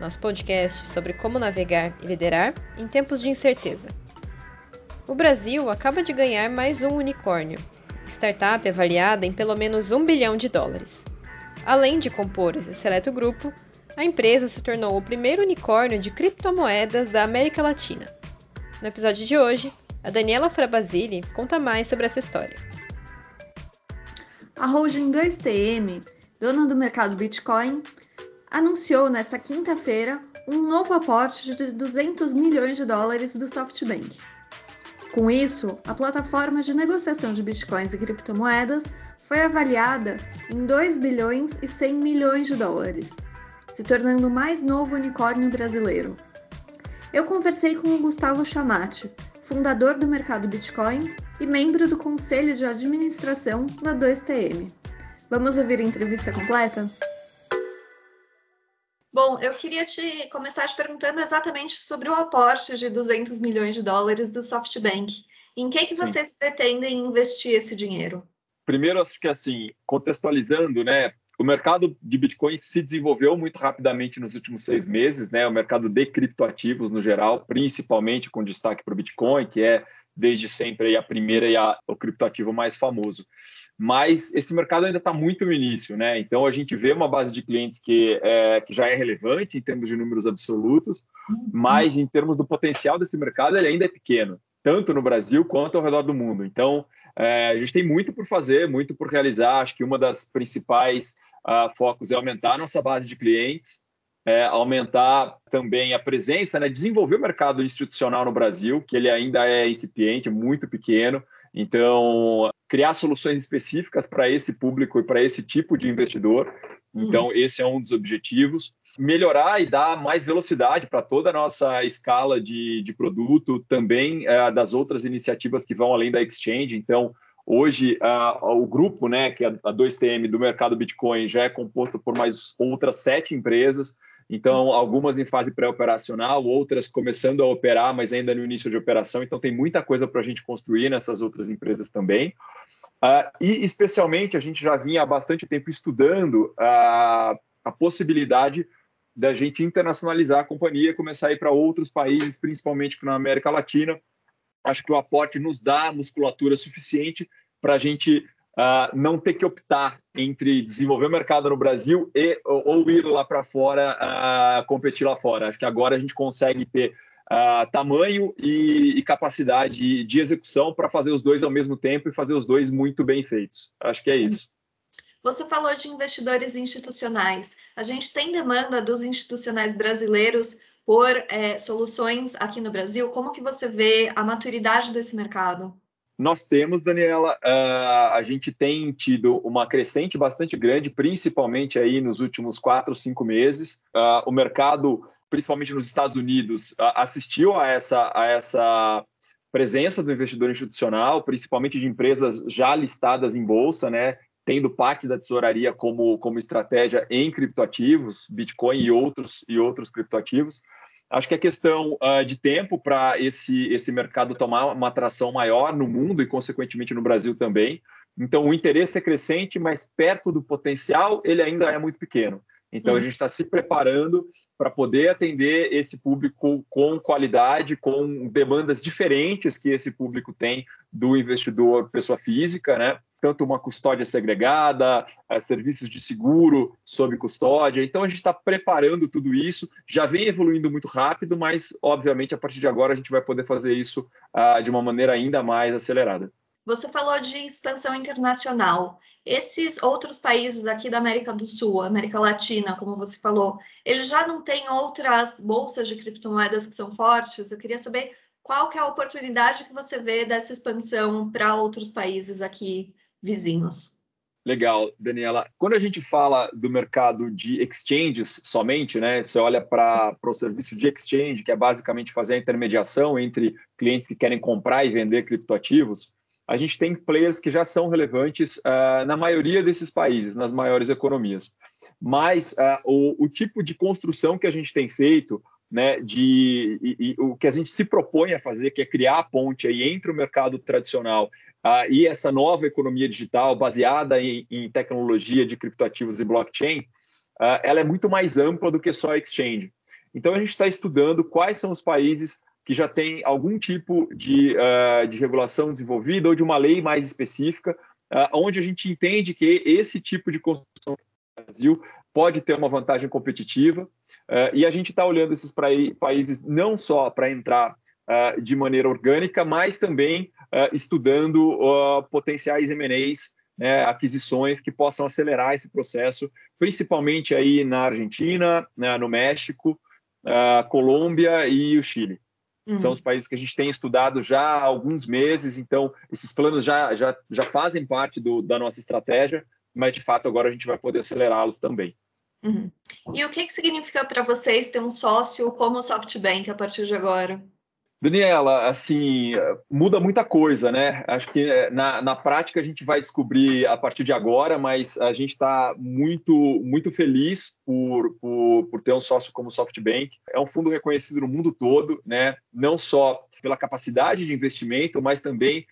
nosso podcast sobre como navegar e liderar em tempos de incerteza. O Brasil acaba de ganhar mais um unicórnio, startup avaliada em pelo menos um bilhão de dólares. Além de compor esse seleto grupo, a empresa se tornou o primeiro unicórnio de criptomoedas da América Latina. No episódio de hoje, a Daniela Frabasile conta mais sobre essa história. A holding 2TM, dona do mercado Bitcoin, anunciou nesta quinta-feira um novo aporte de 200 milhões de dólares do SoftBank. Com isso, a plataforma de negociação de bitcoins e criptomoedas foi avaliada em 2 bilhões e 100 milhões de dólares, se tornando o mais novo unicórnio brasileiro. Eu conversei com o Gustavo Chamati, fundador do mercado Bitcoin e membro do conselho de administração da 2TM. Vamos ouvir a entrevista completa? Bom, eu queria te começar te perguntando exatamente sobre o aporte de 200 milhões de dólares do SoftBank. Em que, que vocês Sim. pretendem investir esse dinheiro? Primeiro, acho que assim, contextualizando, né, o mercado de Bitcoin se desenvolveu muito rapidamente nos últimos seis meses, né? O mercado de criptoativos no geral, principalmente com destaque para o Bitcoin, que é desde sempre a primeira e a, o criptoativo mais famoso mas esse mercado ainda está muito no início, né? Então a gente vê uma base de clientes que, é, que já é relevante em termos de números absolutos, uhum. mas em termos do potencial desse mercado, ele ainda é pequeno, tanto no Brasil quanto ao redor do mundo. Então é, a gente tem muito por fazer, muito por realizar. Acho que uma das principais uh, focos é aumentar a nossa base de clientes. É, aumentar também a presença, né, desenvolver o mercado institucional no Brasil, que ele ainda é incipiente, muito pequeno. Então, criar soluções específicas para esse público e para esse tipo de investidor. Então, uhum. esse é um dos objetivos. Melhorar e dar mais velocidade para toda a nossa escala de, de produto, também é, das outras iniciativas que vão além da exchange. Então, hoje, o grupo, né, que é a 2TM do mercado Bitcoin, já é composto por mais outras sete empresas. Então, algumas em fase pré-operacional, outras começando a operar, mas ainda no início de operação. Então, tem muita coisa para a gente construir nessas outras empresas também. Uh, e, especialmente, a gente já vinha há bastante tempo estudando uh, a possibilidade da gente internacionalizar a companhia, começar a ir para outros países, principalmente na América Latina. Acho que o aporte nos dá musculatura suficiente para a gente uh, não ter que optar entre desenvolver o mercado no Brasil e ou, ou ir lá para fora uh, competir lá fora. Acho que agora a gente consegue ter uh, tamanho e, e, capacidade de execução para fazer os dois ao mesmo tempo e fazer os dois muito bem feitos. Acho que é isso. Você falou de investidores institucionais. A gente tem demanda dos institucionais brasileiros por é, soluções aqui no Brasil. Como que você vê a maturidade desse mercado? Nós temos, Daniela, uh, a gente tem tido uma crescente bastante grande, principalmente aí nos últimos quatro, cinco meses. Uh, o mercado, principalmente nos Estados Unidos, assistiu a essa, a essa presença do investidor institucional, principalmente de empresas já listadas em bolsa, né? Tendo parte da tesouraria como, como estratégia em criptoativos, Bitcoin e outros, e outros criptoativos. Acho que é questão uh, de tempo para esse, esse mercado tomar uma atração maior no mundo e, consequentemente, no Brasil também. Então, o interesse é crescente, mas perto do potencial, ele ainda é muito pequeno. Então, a gente está se preparando para poder atender esse público com qualidade, com demandas diferentes que esse público tem do investidor pessoa física, né? tanto uma custódia segregada, eh, serviços de seguro sob custódia. Então, a gente está preparando tudo isso, já vem evoluindo muito rápido, mas, obviamente, a partir de agora, a gente vai poder fazer isso uh, de uma maneira ainda mais acelerada. Você falou de expansão internacional. Esses outros países aqui da América do Sul, América Latina, como você falou, eles já não têm outras bolsas de criptomoedas que são fortes? Eu queria saber qual que é a oportunidade que você vê dessa expansão para outros países aqui vizinhos? Legal, Daniela. Quando a gente fala do mercado de exchanges somente, né? Você olha para o serviço de exchange, que é basicamente fazer a intermediação entre clientes que querem comprar e vender criptoativos, a gente tem players que já são relevantes uh, na maioria desses países, nas maiores economias. Mas uh, o, o, tipo de construção que a gente tem feito, né, de e, e, o que a gente se propõe a fazer, que é criar a ponte aí entre o mercado tradicional uh, e essa nova economia digital baseada em, em tecnologia de criptoativos e blockchain, uh, ela é muito mais ampla do que só exchange. Então a gente está estudando quais são os países que já têm algum tipo de, de regulação desenvolvida ou de uma lei mais específica, onde a gente entende que esse tipo de construção no Brasil pode ter uma vantagem competitiva, e a gente está olhando esses países não só para entrar uh, de maneira orgânica, mas também uh, estudando potenciais M&As, né, aquisições que possam acelerar esse processo, principalmente aí na Argentina, né, no México, Colômbia e o Chile. Uhum. São os países que a gente tem estudado já há alguns meses, então esses planos já, já, já fazem parte do, da nossa estratégia, mas de fato agora a gente vai poder acelerá-los também. Uhum. E o que, que significa para vocês ter um sócio como o SoftBank a partir de agora? Daniela, assim, muda muita coisa, né? Acho que eh, na, na prática a gente vai descobrir a partir de agora, mas a gente está muito, muito feliz por, por, por, ter um sócio como o SoftBank. É um fundo reconhecido no mundo todo, né? Não só pela capacidade de investimento, mas também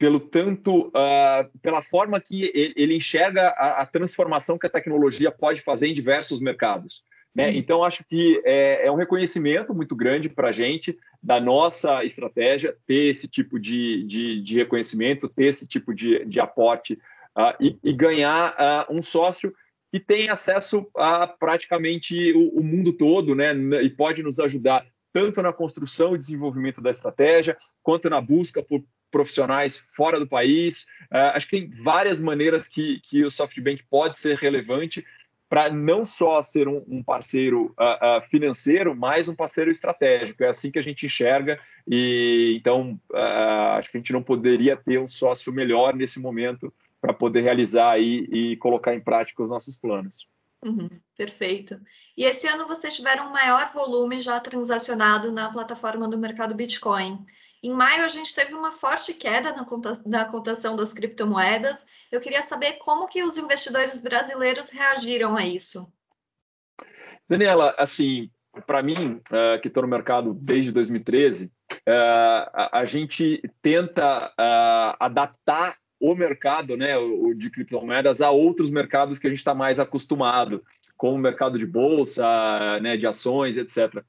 pelo tanto, uh, pela forma que ele, enxerga a, a transformação que a tecnologia pode fazer em diversos mercados. Né? Uhum. Então, acho que é, é, um reconhecimento muito grande para a gente da nossa estratégia ter esse tipo de, de, de reconhecimento, ter esse tipo de, de aporte uh, e, e, ganhar uh, um sócio que tem acesso a praticamente o, o, mundo todo né? e pode nos ajudar tanto na construção e desenvolvimento da estratégia, quanto na busca por profissionais fora do país. Uh, acho que tem várias maneiras que, que o SoftBank pode ser relevante para não só ser um, um parceiro uh, uh, financeiro, mas um parceiro estratégico. É assim que a gente enxerga, e então uh, acho que a gente não poderia ter um sócio melhor nesse momento para poder realizar e colocar em prática os nossos planos. Uhum, perfeito. E esse ano vocês tiveram um maior volume já transacionado na plataforma do mercado Bitcoin. Em maio, a gente teve uma forte queda na, conta, na cotação das criptomoedas. Eu queria saber como que os investidores brasileiros reagiram a isso. Daniela, assim, para mim, uh, que estou no mercado desde 2013, uh, a, gente tenta uh, adaptar o mercado né, o, de criptomoedas a outros mercados que a gente está mais acostumado, como o mercado de bolsa, né, de ações, etc.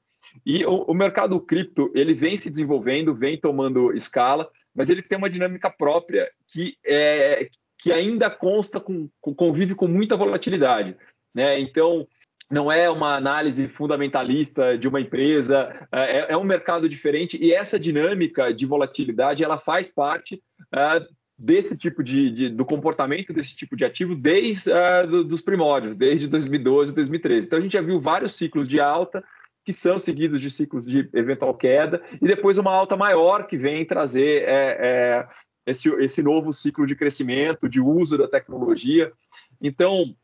E o, o, mercado cripto ele vem se desenvolvendo, vem tomando escala, mas ele tem uma dinâmica própria que é que ainda consta com, com convive com muita volatilidade, né? Então não é uma análise fundamentalista de uma empresa, é, é um mercado diferente e essa dinâmica de volatilidade ela faz parte uh, desse tipo de, de, do comportamento desse tipo de ativo desde uh, do, dos primórdios, desde 2012, 2013. Então a gente já viu vários ciclos de alta, que são seguidos de ciclos de eventual queda, e depois uma alta maior que vem trazer é, é, esse, esse novo ciclo de crescimento, de uso da tecnologia. Então,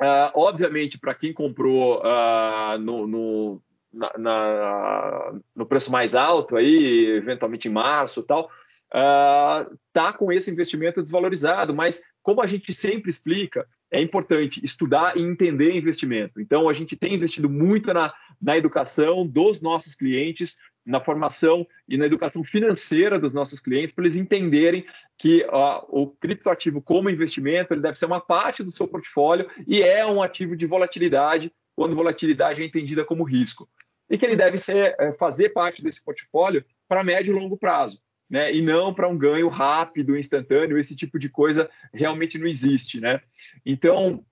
uh, obviamente, para quem comprou uh, no, no, na, na, no preço mais alto, aí, eventualmente em março tal, está uh, com esse investimento desvalorizado, mas como a gente sempre explica, é importante estudar e entender investimento. Então, a gente tem investido muito na, na educação dos nossos clientes, na formação e na educação financeira dos nossos clientes, para eles entenderem que ó, o criptoativo como investimento ele deve ser uma parte do seu portfólio e é um ativo de volatilidade, quando volatilidade é entendida como risco. E que ele deve ser, é, fazer parte desse portfólio para médio e longo prazo. Né, e não para um ganho rápido, instantâneo, esse tipo de coisa realmente não existe. Né? Então,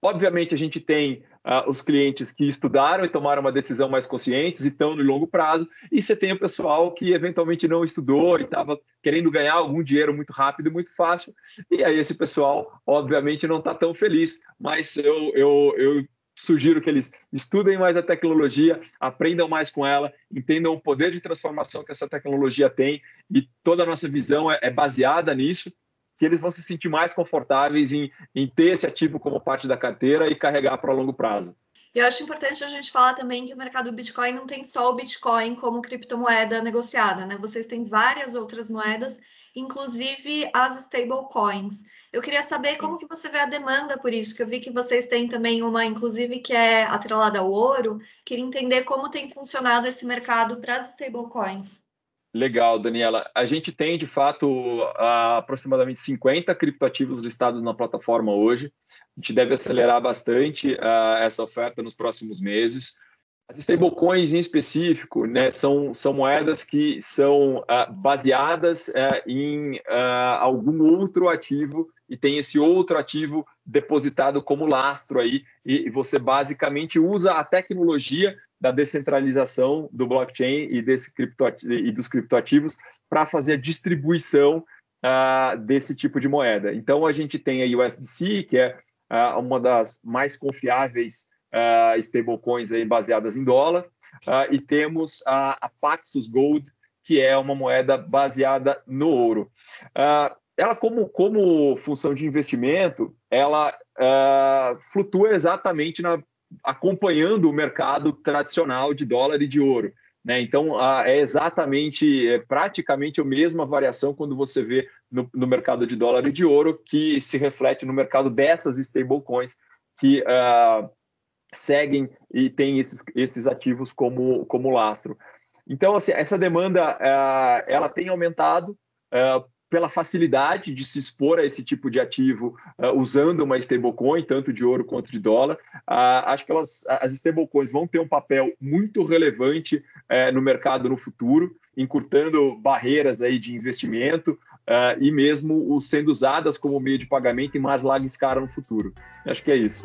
obviamente, a gente tem uh, os clientes que estudaram e tomaram uma decisão mais conscientes e estão no longo prazo, e você tem o pessoal que eventualmente não estudou e estava querendo ganhar algum dinheiro muito rápido e muito fácil, e aí esse pessoal, obviamente, não está tão feliz, mas eu, eu, eu sugiro que eles estudem mais a tecnologia, aprendam mais com ela, entendam o poder de transformação que essa tecnologia tem, e toda a nossa visão é, é baseada nisso, que eles vão se sentir mais confortáveis em, em ter esse ativo como parte da carteira e carregar para longo prazo. Eu acho importante a gente falar também que o mercado do Bitcoin não tem só o Bitcoin como criptomoeda negociada, né? Vocês têm várias outras moedas, inclusive as stablecoins. Eu queria saber como que você vê a demanda por isso, que eu vi que vocês têm também uma, inclusive, que é atrelada ao ouro. Queria entender como tem funcionado esse mercado para as stablecoins. Legal, Daniela. A gente tem, de fato, aproximadamente 50 criptoativos listados na plataforma hoje. A gente deve acelerar bastante uh, essa oferta nos próximos meses. As stablecoins, em específico, né, são, são moedas que são uh, baseadas uh, em algum outro ativo e tem esse outro ativo depositado como lastro aí, e, e você basicamente usa a tecnologia da descentralização do blockchain e, desse criptoativo, e dos criptoativos para fazer a distribuição desse tipo de moeda. Então, a gente tem a USDC, que é uma das mais confiáveis uh, stablecoins aí baseadas em dólar, e temos a, a, Paxos Gold, que é uma moeda baseada no ouro. ela, como, como função de investimento, ela flutua exatamente na acompanhando o mercado tradicional de dólar e de ouro. Né? Então, é exatamente, é praticamente a mesma variação quando você vê no, no, mercado de dólar e de ouro, que se reflete no mercado dessas stablecoins que uh, seguem e têm esses, esses ativos como, como lastro. Então, assim, essa demanda uh, ela tem aumentado uh, pela facilidade de se expor a esse tipo de ativo uh, usando uma stablecoin, tanto de ouro quanto de dólar. Uh, acho que elas, as stablecoins vão ter um papel muito relevante no mercado no futuro, encurtando barreiras aí de investimento uh, e mesmo sendo usadas como meio de pagamento em mais larga escala no futuro. Acho que é isso.